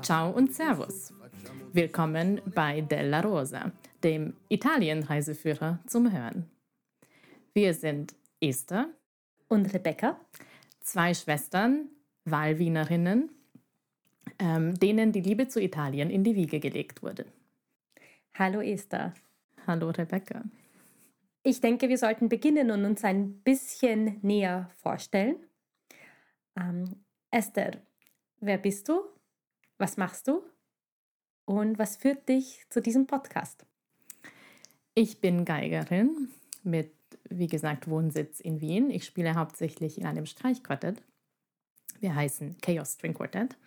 Ciao und Servus. Willkommen bei Della Rosa, dem Italien-Reiseführer zum Hören. Wir sind Esther und Rebecca, zwei Schwestern, Wahlwienerinnen, ähm, denen die Liebe zu Italien in die Wiege gelegt wurde. Hallo Esther. Hallo Rebecca. Ich denke, wir sollten beginnen und uns ein bisschen näher vorstellen. Ähm, Esther, wer bist du? Was machst du? Und was führt dich zu diesem Podcast? Ich bin Geigerin mit, wie gesagt, Wohnsitz in Wien. Ich spiele hauptsächlich in einem Streichquartett. Wir heißen Chaos String Quartet.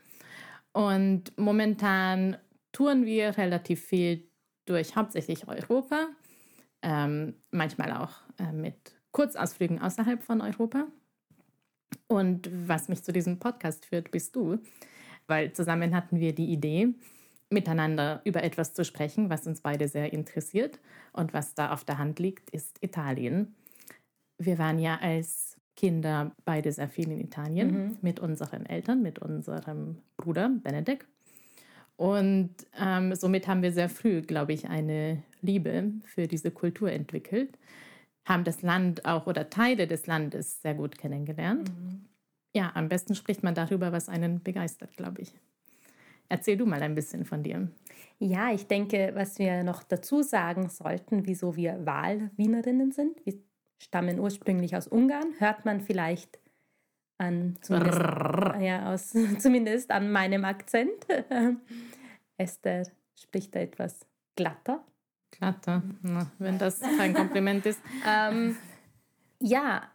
Und momentan touren wir relativ viel durch hauptsächlich Europa, ähm, manchmal auch äh, mit Kurzausflügen außerhalb von Europa. Und was mich zu diesem Podcast führt, bist du, weil zusammen hatten wir die Idee, miteinander über etwas zu sprechen, was uns beide sehr interessiert und was da auf der Hand liegt, ist Italien. Wir waren ja als Kinder beide sehr viel in Italien mhm. mit unseren Eltern, mit unserem Bruder Benedikt. Und ähm, somit haben wir sehr früh, glaube ich, eine Liebe für diese Kultur entwickelt, haben das Land auch oder Teile des Landes sehr gut kennengelernt. Mhm. Ja, am besten spricht man darüber, was einen begeistert, glaube ich. Erzähl du mal ein bisschen von dir. Ja, ich denke, was wir noch dazu sagen sollten, wieso wir Wahlwienerinnen sind. Wir stammen ursprünglich aus Ungarn, hört man vielleicht an, zumindest, ja, aus, zumindest an meinem Akzent. Esther spricht da etwas glatter. Glatter, Na, wenn das kein Kompliment ist. ähm, ja,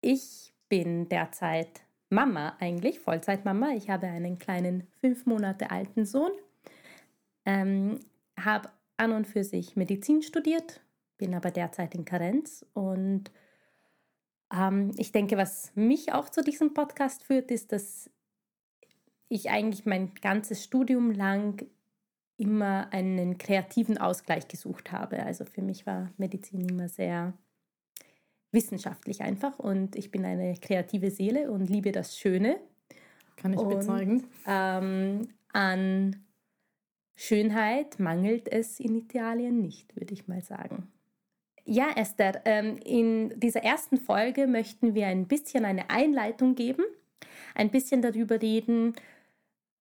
ich bin derzeit Mama eigentlich, Vollzeitmama. Ich habe einen kleinen fünf Monate alten Sohn, ähm, habe an und für sich Medizin studiert, bin aber derzeit in Karenz und ähm, ich denke, was mich auch zu diesem Podcast führt, ist, dass ich eigentlich mein ganzes Studium lang immer einen kreativen Ausgleich gesucht habe. Also für mich war Medizin immer sehr wissenschaftlich einfach und ich bin eine kreative Seele und liebe das Schöne. Kann ich und, bezeugen. Ähm, an Schönheit mangelt es in Italien nicht, würde ich mal sagen. Ja, Esther, ähm, in dieser ersten Folge möchten wir ein bisschen eine Einleitung geben, ein bisschen darüber reden,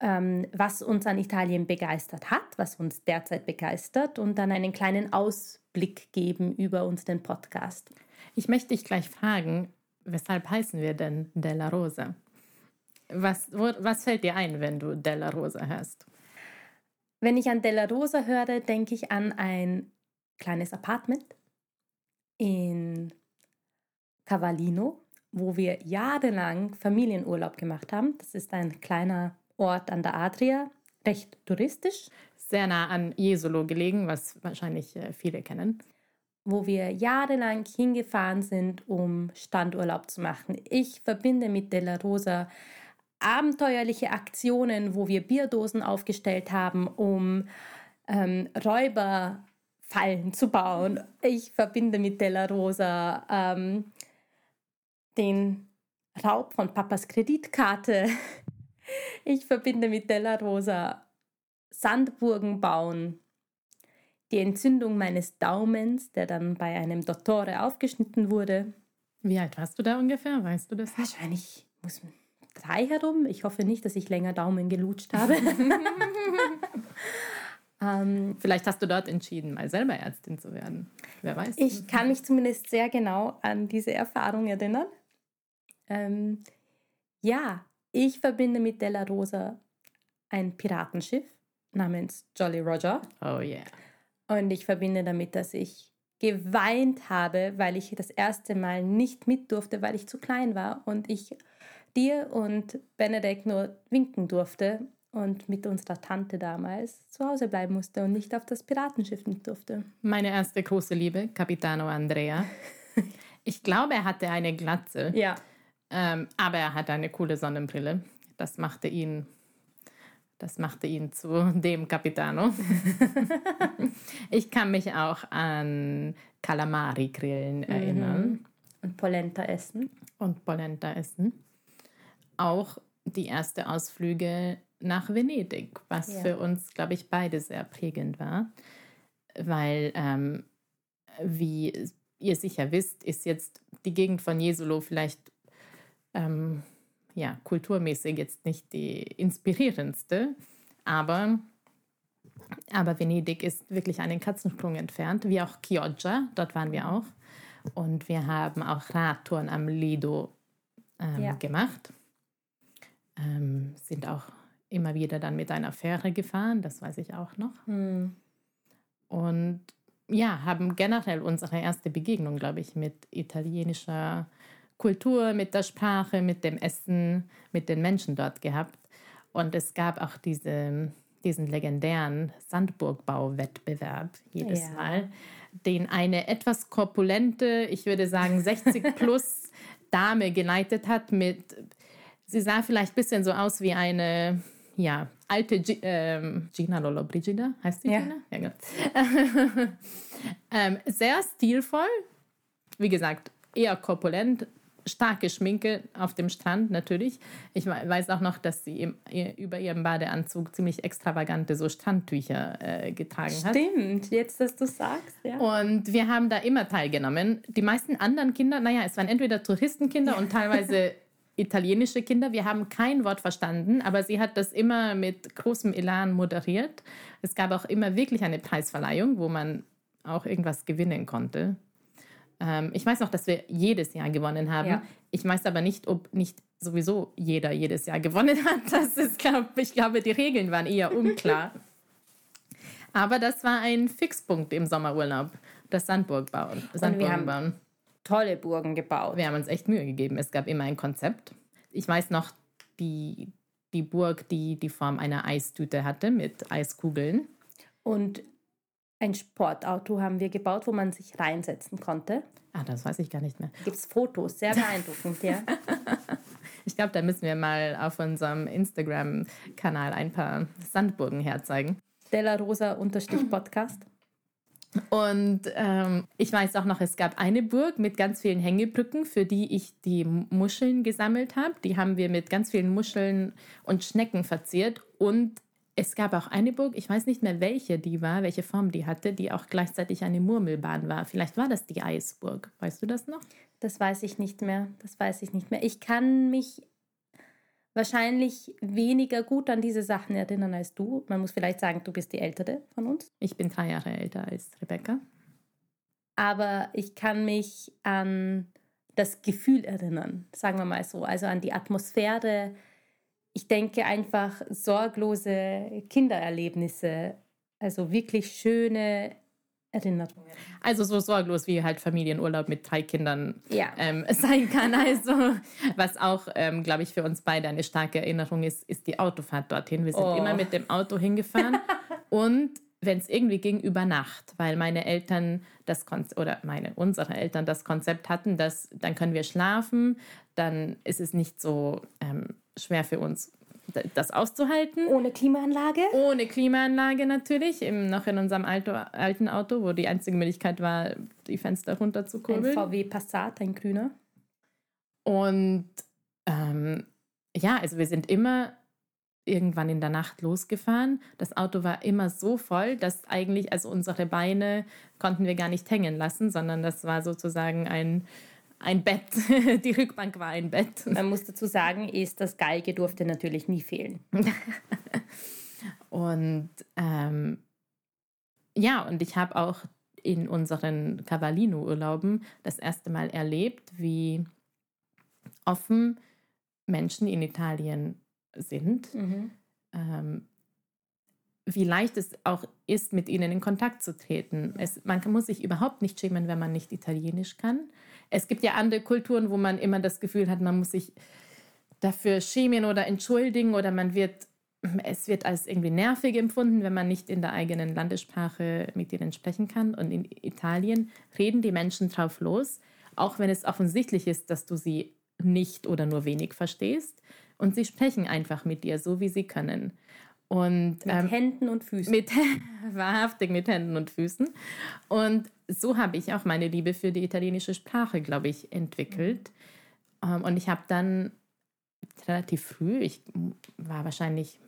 ähm, was uns an Italien begeistert hat, was uns derzeit begeistert und dann einen kleinen Ausblick geben über unseren Podcast. Ich möchte dich gleich fragen, weshalb heißen wir denn Della Rosa? Was, wo, was fällt dir ein, wenn du Della Rosa hörst? Wenn ich an Della Rosa höre, denke ich an ein kleines Apartment in Cavallino, wo wir jahrelang Familienurlaub gemacht haben. Das ist ein kleiner Ort an der Adria, recht touristisch. Sehr nah an Jesolo gelegen, was wahrscheinlich äh, viele kennen. Wo wir jahrelang hingefahren sind, um Standurlaub zu machen. Ich verbinde mit Della Rosa abenteuerliche Aktionen, wo wir Bierdosen aufgestellt haben, um ähm, Räuber Fallen zu bauen. Ich verbinde mit Della Rosa ähm, den Raub von Papas Kreditkarte. Ich verbinde mit Della Rosa Sandburgen bauen, die Entzündung meines Daumens, der dann bei einem Dottore aufgeschnitten wurde. Wie alt warst du da ungefähr? Weißt du das? Wahrscheinlich muss drei herum. Ich hoffe nicht, dass ich länger Daumen gelutscht habe. Ähm, Vielleicht hast du dort entschieden, mal selber Ärztin zu werden. Wer weiß. Ich kann mich zumindest sehr genau an diese Erfahrung erinnern. Ähm, ja, ich verbinde mit Della Rosa ein Piratenschiff namens Jolly Roger. Oh yeah. Und ich verbinde damit, dass ich geweint habe, weil ich das erste Mal nicht mit durfte, weil ich zu klein war und ich dir und Benedikt nur winken durfte und mit unserer Tante damals zu Hause bleiben musste und nicht auf das Piratenschiff mit durfte. Meine erste große Liebe, Capitano Andrea. Ich glaube, er hatte eine Glatze. Ja. Ähm, aber er hatte eine coole Sonnenbrille. Das machte ihn, das machte ihn zu dem Capitano. ich kann mich auch an Calamari-Grillen erinnern. Mhm. Und Polenta essen. Und Polenta essen. auch die erste Ausflüge nach Venedig, was Ja. für uns, glaube ich, beide sehr prägend war, weil, ähm, wie ihr sicher wisst, ist jetzt die Gegend von Jesolo vielleicht ähm, ja, kulturmäßig jetzt nicht die inspirierendste, aber, aber Venedig ist wirklich einen Katzensprung entfernt, wie auch Chioggia, dort waren wir auch. Und wir haben auch Radtouren am Lido ähm, Ja. gemacht. Ähm, sind auch immer wieder dann mit einer Fähre gefahren, das weiß ich auch noch. Hm. Und ja, haben generell unsere erste Begegnung, glaube ich, mit italienischer Kultur, mit der Sprache, mit dem Essen, mit den Menschen dort gehabt. Und es gab auch diese, diesen legendären Sandburgbauwettbewerb jedes Ja. Mal, den eine etwas korpulente, ich würde sagen 60 plus Dame geleitet hat mit, sie sah vielleicht ein bisschen so aus wie eine, ja, alte Gi ähm, Gina Lollobrigida, heißt die Ja. Gina? Ja, genau. ähm, sehr stilvoll, wie gesagt, eher korpulent, starke Schminke auf dem Strand natürlich. Ich we- weiß auch noch, dass sie im, über ihrem Badeanzug ziemlich extravagante so Strandtücher äh, getragen hat. Stimmt, jetzt, dass du sagst, ja. Und wir haben da immer teilgenommen. Die meisten anderen Kinder, naja, es waren entweder Touristenkinder und teilweise italienische Kinder. Wir haben kein Wort verstanden, aber sie hat das immer mit großem Elan moderiert. Es gab auch immer wirklich eine Preisverleihung, wo man auch irgendwas gewinnen konnte. Ähm, ich weiß noch, dass wir jedes Jahr gewonnen haben. Ja. Ich weiß aber nicht, ob nicht sowieso jeder jedes Jahr gewonnen hat. Das ist, glaub, ich glaube, die Regeln waren eher unklar. Aber das war ein Fixpunkt im Sommerurlaub, das Sandburgbauen. Sandburgen haben- bauen. Tolle Burgen gebaut. Wir haben uns echt Mühe gegeben. Es gab immer ein Konzept. Ich weiß noch, die, die Burg, die die Form einer Eistüte hatte mit Eiskugeln. Und ein Sportauto haben wir gebaut, wo man sich reinsetzen konnte. Ah, das weiß ich gar nicht mehr. Gibt es Fotos, sehr beeindruckend, ja. Ich glaube, da müssen wir mal auf unserem Instagram-Kanal ein paar Sandburgen herzeigen. Della Rosa Podcast. Und ähm, ich weiß auch noch, es gab eine Burg mit ganz vielen Hängebrücken, für die ich die Muscheln gesammelt habe. Die haben wir mit ganz vielen Muscheln und Schnecken verziert. Und es gab auch eine Burg, ich weiß nicht mehr, welche die war, welche Form die hatte, die auch gleichzeitig eine Murmelbahn war. Vielleicht war das die Eisburg. Weißt du das noch? Das weiß ich nicht mehr. Das weiß ich nicht mehr. Ich kann mich wahrscheinlich weniger gut an diese Sachen erinnern als du. Man muss vielleicht sagen, du bist die Ältere von uns. Ich bin drei Jahre älter als Rebecca. Aber ich kann mich an das Gefühl erinnern, sagen wir mal so. Also an die Atmosphäre. Ich denke einfach sorglose Kindererlebnisse. Also wirklich schöne Erinnerungen. Also so sorglos wie halt Familienurlaub mit drei Kindern Ja. ähm, sein kann. Also was auch, ähm, glaube ich, für uns beide eine starke Erinnerung ist, ist die Autofahrt dorthin. Wir sind Oh. immer mit dem Auto hingefahren und wenn es irgendwie ging, über Nacht, weil meine Eltern das Konzept, oder meine, unsere Eltern das Konzept hatten, dass dann können wir schlafen, dann ist es nicht so ähm, schwer für uns, das auszuhalten. Ohne Klimaanlage? Ohne Klimaanlage natürlich, im, noch in unserem Alto, alten Auto, wo die einzige Möglichkeit war, die Fenster Ein runterzukurbeln. VW Passat, ein grüner. Und ähm, ja, also wir sind immer irgendwann in der Nacht losgefahren. Das Auto war immer so voll, dass eigentlich, also unsere Beine konnten wir gar nicht hängen lassen, sondern das war sozusagen ein, ein Bett. Die Rückbank war ein Bett. Man muss dazu sagen, ist, das Geige durfte natürlich nie fehlen. Und ähm, ja, und ich habe auch in unseren Cavallino-Urlauben das erste Mal erlebt, wie offen Menschen in Italien sind, ähm, wie leicht es auch ist, mit ihnen in Kontakt zu treten. Es, man muss sich überhaupt nicht schämen, wenn man nicht Italienisch kann. Es gibt ja andere Kulturen, wo man immer das Gefühl hat, man muss sich dafür schämen oder entschuldigen oder man wird, es wird als irgendwie nervig empfunden, wenn man nicht in der eigenen Landessprache mit ihnen sprechen kann. Und in Italien reden die Menschen drauf los, auch wenn es offensichtlich ist, dass du sie nicht oder nur wenig verstehst. Und sie sprechen einfach mit dir, so wie sie können. Und Mit ähm, Händen und Füßen. mit, wahrhaftig mit Händen und Füßen. Und so habe ich auch meine Liebe für die italienische Sprache, glaube ich, entwickelt. Ähm, und ich habe dann relativ früh, ich war wahrscheinlich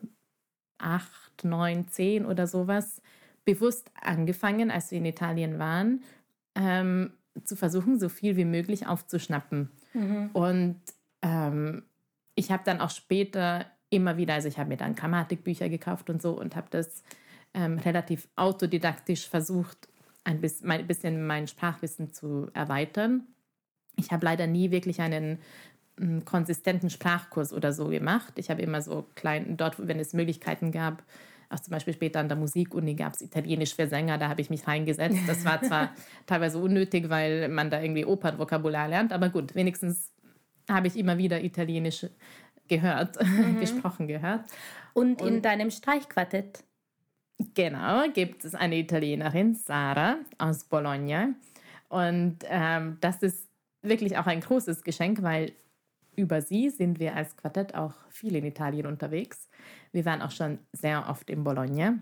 acht, neun, zehn oder sowas, bewusst angefangen, als wir in Italien waren, ähm, zu versuchen, so viel wie möglich aufzuschnappen. Mhm. Und ähm, ich habe dann auch später immer wieder, also ich habe mir dann Grammatikbücher gekauft und so und habe das ähm, relativ autodidaktisch versucht, ein bisschen mein, Sprachwissen zu erweitern. Ich habe leider nie wirklich einen m, konsistenten Sprachkurs oder so gemacht. Ich habe immer so klein, dort, wenn es Möglichkeiten gab, auch zum Beispiel später an der Musikuni gab es Italienisch für Sänger, da habe ich mich reingesetzt. Das war zwar teilweise unnötig, weil man da irgendwie Opernvokabular lernt, aber gut, wenigstens habe ich immer wieder Italienisch gehört, mhm. gesprochen gehört. Und, Und in deinem Streichquartett? Genau, gibt es eine Italienerin, Sara aus Bologna. Und ähm, das ist wirklich auch ein großes Geschenk, weil über sie sind wir als Quartett auch viel in Italien unterwegs. Wir waren auch schon sehr oft in Bologna.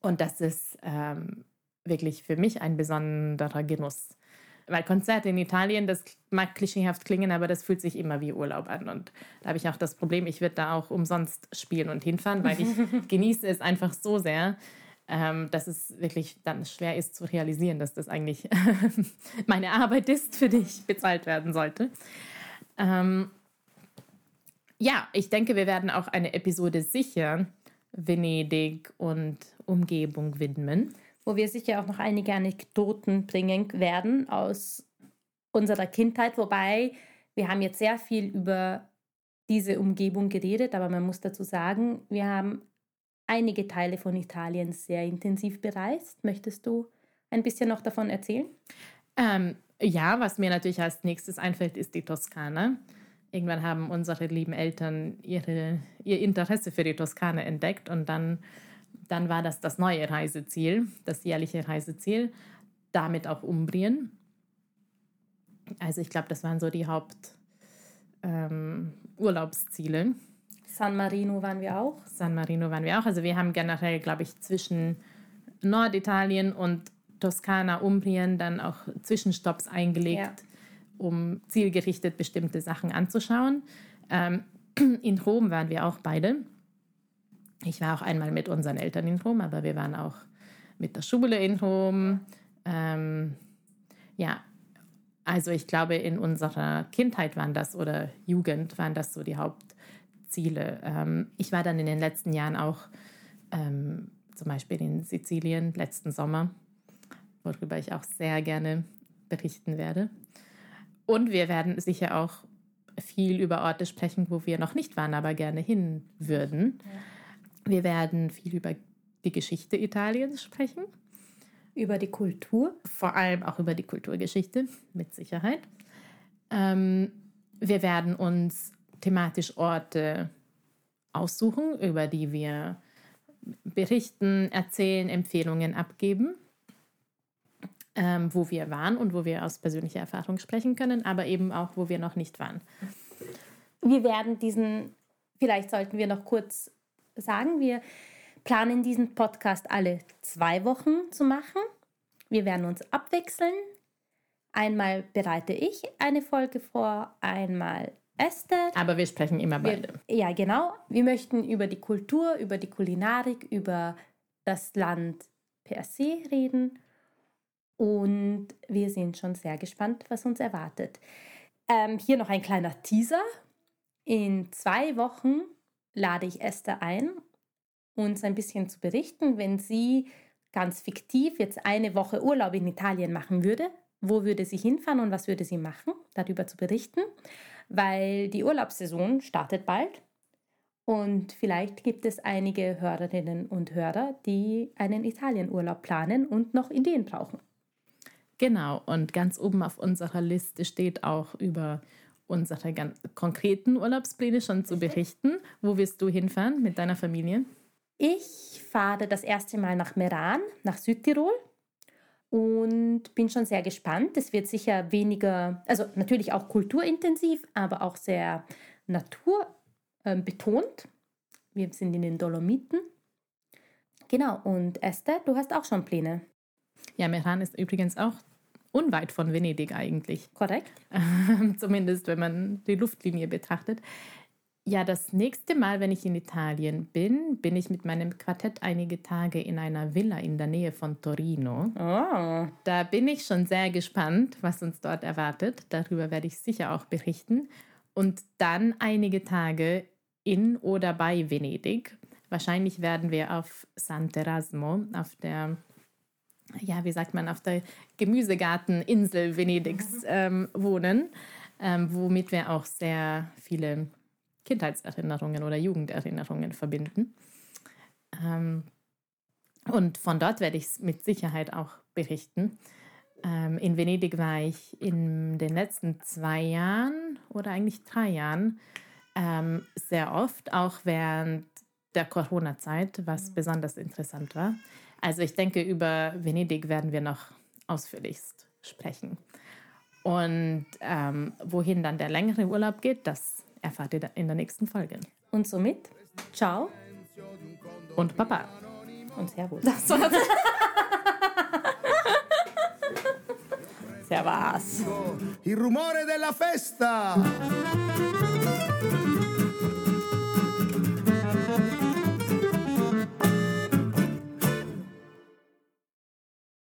Und das ist ähm, wirklich für mich ein besonderer Genuss. Weil Konzerte in Italien, das mag klischeehaft klingen, aber das fühlt sich immer wie Urlaub an. Und da habe ich auch das Problem, ich würde da auch umsonst spielen und hinfahren, weil ich genieße es einfach so sehr, ähm, dass es wirklich dann schwer ist zu realisieren, dass das eigentlich meine Arbeit ist, für die ich bezahlt werden sollte. Ähm, ja, ich denke, wir werden auch eine Episode sicher Venedig und Umgebung widmen. Wo wir sicher auch noch einige Anekdoten bringen werden aus unserer Kindheit, wobei wir haben jetzt sehr viel über diese Umgebung geredet, aber man muss dazu sagen, wir haben einige Teile von Italien sehr intensiv bereist. Möchtest du ein bisschen noch davon erzählen? Ähm, ja, was mir natürlich als nächstes einfällt, ist die Toskana. Irgendwann haben unsere lieben Eltern ihre, ihr Interesse für die Toskana entdeckt und dann, dann war das das neue Reiseziel, das jährliche Reiseziel, damit auch Umbrien. Also ich glaube, das waren so die Haupturlaubsziele. Ähm, San Marino waren wir auch. San Marino waren wir auch. Also wir haben generell, glaube ich, zwischen Norditalien und Toskana, Umbrien dann auch Zwischenstopps eingelegt, ja. um zielgerichtet bestimmte Sachen anzuschauen. Ähm, in Rom waren wir auch beide. Ich war auch einmal mit unseren Eltern in Rom, aber wir waren auch mit der Schule in Rom. Ähm, ja, also ich glaube, in unserer Kindheit waren das oder Jugend waren das so die Hauptziele. Ähm, ich war dann in den letzten Jahren auch ähm, zum Beispiel in Sizilien letzten Sommer worüber ich auch sehr gerne berichten werde. Und wir werden sicher auch viel über Orte sprechen, wo wir noch nicht waren, aber gerne hin würden. Ja. Wir werden viel über die Geschichte Italiens sprechen. Über die Kultur? Vor allem auch über die Kulturgeschichte, mit Sicherheit. Ähm, wir werden uns thematisch Orte aussuchen, über die wir berichten, erzählen, Empfehlungen abgeben ähm, wo wir waren und wo wir aus persönlicher Erfahrung sprechen können, aber eben auch, wo wir noch nicht waren. Wir werden diesen, vielleicht sollten wir noch kurz sagen, wir planen diesen Podcast alle zwei Wochen zu machen. Wir werden uns abwechseln. Einmal bereite ich eine Folge vor, einmal Esther. Aber wir sprechen immer beide. Wir, ja, genau. Wir möchten über die Kultur, über die Kulinarik, über das Land per se reden und wir sind schon sehr gespannt, was uns erwartet. Ähm, hier noch ein kleiner Teaser. In zwei Wochen lade ich Esther ein, uns ein bisschen zu berichten, wenn sie ganz fiktiv jetzt eine Woche Urlaub in Italien machen würde. Wo würde sie hinfahren und was würde sie machen? Darüber zu berichten, weil die Urlaubssaison startet bald. Und vielleicht gibt es einige Hörerinnen und Hörer, die einen Italienurlaub planen und noch Ideen brauchen. Genau, und ganz oben auf unserer Liste steht auch über unsere ganz konkreten Urlaubspläne schon zu berichten. Wo wirst du hinfahren mit deiner Familie? Ich fahre das erste Mal nach Meran, nach Südtirol und bin schon sehr gespannt. Es wird sicher weniger, also natürlich auch kulturintensiv, aber auch sehr naturbetont. Wir sind in den Dolomiten. Genau, und Esther, du hast auch schon Pläne. Ja, Meran ist übrigens auch unweit von Venedig eigentlich. Korrekt. Zumindest, wenn man die Luftlinie betrachtet. ja, das nächste Mal, wenn ich in Italien bin, bin ich mit meinem Quartett einige Tage in einer Villa in der Nähe von Torino. Oh. Da bin ich schon sehr gespannt, was uns dort erwartet. Darüber werde ich sicher auch berichten. Und dann einige Tage in oder bei Venedig. Wahrscheinlich werden wir auf Sant'Erasmo, auf der, ja, wie sagt man, auf der Gemüsegarteninsel Venedigs ähm, wohnen, ähm, womit wir auch sehr viele Kindheitserinnerungen oder Jugenderinnerungen verbinden. Ähm, und von dort werde ich es mit Sicherheit auch berichten. Ähm, in Venedig war ich in den letzten zwei Jahren oder eigentlich drei Jahren ähm, sehr oft, auch während der Corona-Zeit, was besonders interessant war. Also ich denke, über Venedig werden wir noch ausführlichst sprechen. Und ähm, wohin dann der längere Urlaub geht, das erfahrt ihr in der nächsten Folge. Und somit, ciao Und Papa. und Servus. Servus. Il rumore della festa!